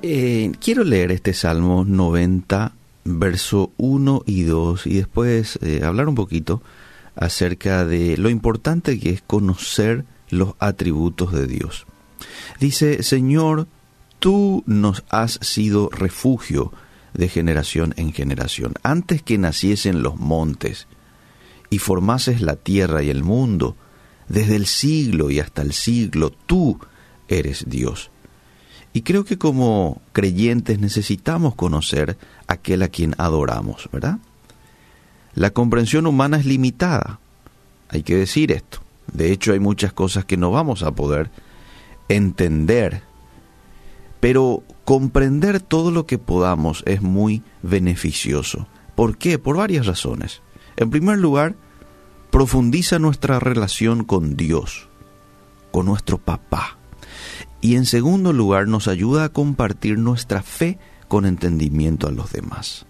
Eh, quiero leer este Salmo 90, verso 1 y 2, y después eh, hablar un poquito acerca de lo importante que es conocer los atributos de Dios. Dice, Señor, tú nos has sido refugio de generación en generación. Antes que naciesen los montes y formases la tierra y el mundo, desde el siglo y hasta el siglo, tú eres Dios. Y creo que como creyentes necesitamos conocer aquel a quien adoramos, ¿verdad? La comprensión humana es limitada, hay que decir esto. De hecho, hay muchas cosas que no vamos a poder entender, pero comprender todo lo que podamos es muy beneficioso. ¿Por qué? Por varias razones. En primer lugar, profundiza nuestra relación con Dios, con nuestro papá. Y en segundo lugar, nos ayuda a compartir nuestra fe con entendimiento a los demás.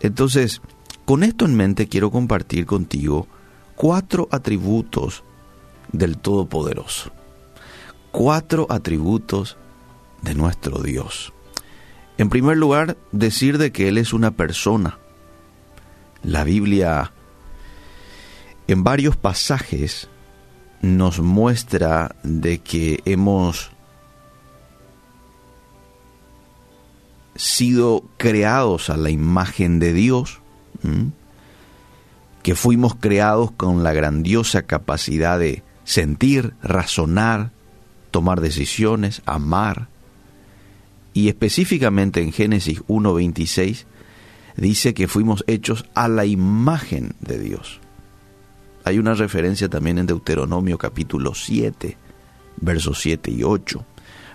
Entonces, con esto en mente quiero compartir contigo cuatro atributos del Todopoderoso. Cuatro atributos de nuestro Dios. En primer lugar, decir de que Él es una persona. La Biblia en varios pasajes nos muestra de que hemos sido creados a la imagen de Dios, que fuimos creados con la grandiosa capacidad de sentir, razonar, tomar decisiones, amar. Y específicamente en Génesis 1.26 dice que fuimos hechos a la imagen de Dios. Hay una referencia también en Deuteronomio capítulo 7, versos 7 y 8.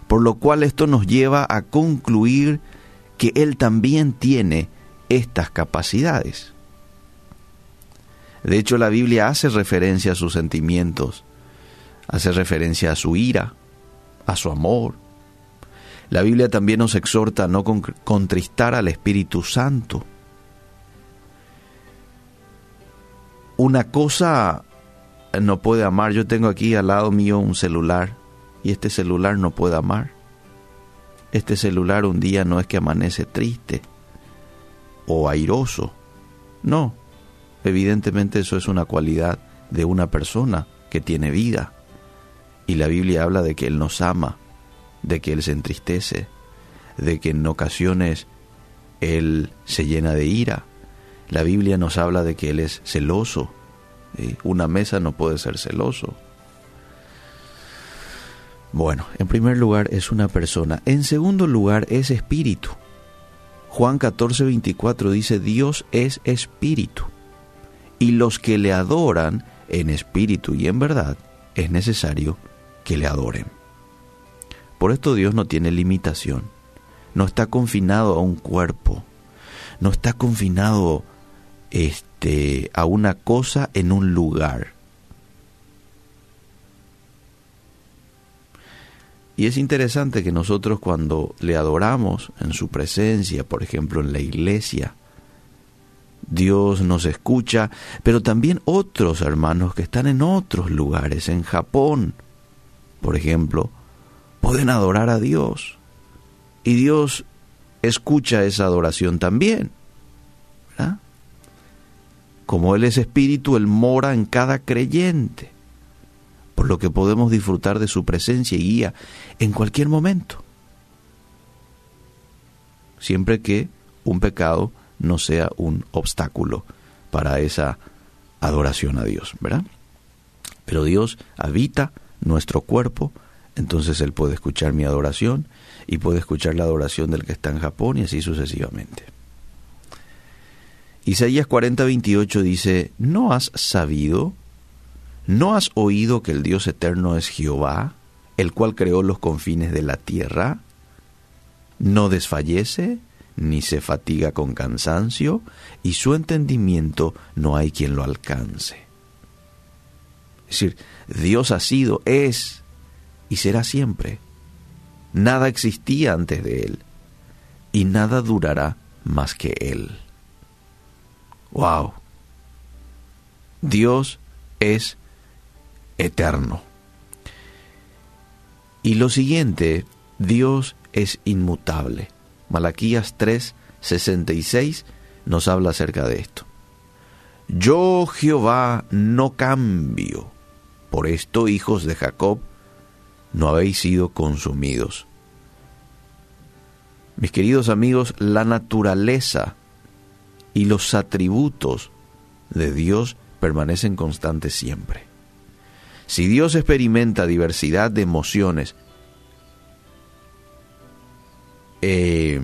Por lo cual esto nos lleva a concluir que Él también tiene estas capacidades. De hecho, la Biblia hace referencia a sus sentimientos, hace referencia a su ira, a su amor. La Biblia también nos exhorta a no contristar al Espíritu Santo. Una cosa no puede amar. Yo tengo aquí al lado mío un celular y este celular no puede amar. Este celular un día no es que amanece triste o airoso. No, evidentemente eso es una cualidad de una persona que tiene vida. Y la Biblia habla de que Él nos ama, de que Él se entristece, de que en ocasiones Él se llena de ira, la Biblia nos habla de que Él es celoso. Una mesa no puede ser celoso. Bueno, en primer lugar es una persona. En segundo lugar es espíritu. Juan 14, 24 dice, Dios es espíritu. Y los que le adoran en espíritu y en verdad, es necesario que le adoren. Por esto Dios no tiene limitación. No está confinado a un cuerpo. No está confinado este, a una cosa en un lugar. Y es interesante que nosotros cuando le adoramos en su presencia, por ejemplo en la iglesia, Dios nos escucha, pero también otros hermanos que están en otros lugares, en Japón, por ejemplo, pueden adorar a Dios. Y Dios escucha esa adoración también. Como Él es espíritu, Él mora en cada creyente, por lo que podemos disfrutar de su presencia y guía en cualquier momento, siempre que un pecado no sea un obstáculo para esa adoración a Dios, ¿verdad? Pero Dios habita nuestro cuerpo, entonces Él puede escuchar mi adoración y puede escuchar la adoración del que está en Japón y así sucesivamente. Isaías 40, 28 dice, ¿no has sabido? ¿No has oído que el Dios eterno es Jehová, el cual creó los confines de la tierra? ¿No desfallece, ni se fatiga con cansancio, y su entendimiento no hay quien lo alcance? Es decir, Dios ha sido, es y será siempre. Nada existía antes de Él, y nada durará más que Él. Wow. Dios es eterno. Y lo siguiente Dios es inmutable. Malaquías 3, 66 nos habla acerca de esto. Yo Jehová no cambio. Por esto, hijos de Jacob, no habéis sido consumidos. Mis queridos amigos, la naturaleza y los atributos de Dios permanecen constantes siempre. Si Dios experimenta diversidad de emociones, eh,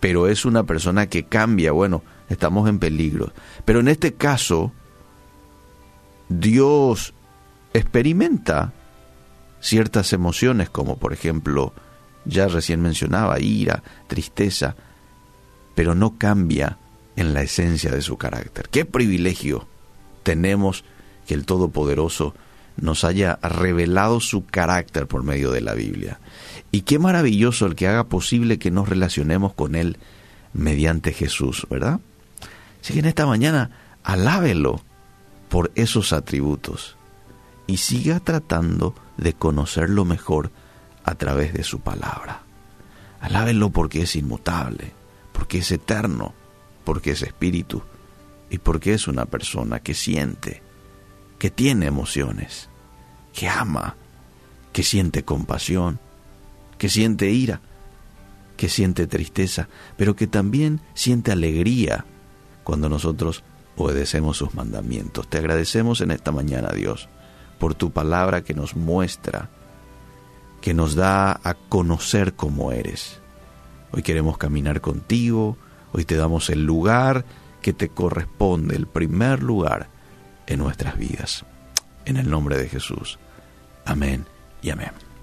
pero es una persona que cambia, bueno, estamos en peligro. Pero en este caso, Dios experimenta ciertas emociones como por ejemplo, ya recién mencionaba, ira, tristeza, pero no cambia en la esencia de su carácter. Qué privilegio tenemos que el Todopoderoso nos haya revelado su carácter por medio de la Biblia. Y qué maravilloso el que haga posible que nos relacionemos con Él mediante Jesús, ¿verdad? Así que en esta mañana alábelo por esos atributos y siga tratando de conocerlo mejor a través de su palabra. Alábenlo porque es inmutable, porque es eterno, porque es espíritu y porque es una persona que siente, que tiene emociones, que ama, que siente compasión, que siente ira, que siente tristeza, pero que también siente alegría cuando nosotros obedecemos sus mandamientos. Te agradecemos en esta mañana, Dios, por tu palabra que nos muestra, que nos da a conocer cómo eres. Hoy queremos caminar contigo, hoy te damos el lugar que te corresponde, el primer lugar en nuestras vidas. En el nombre de Jesús. Amén y amén.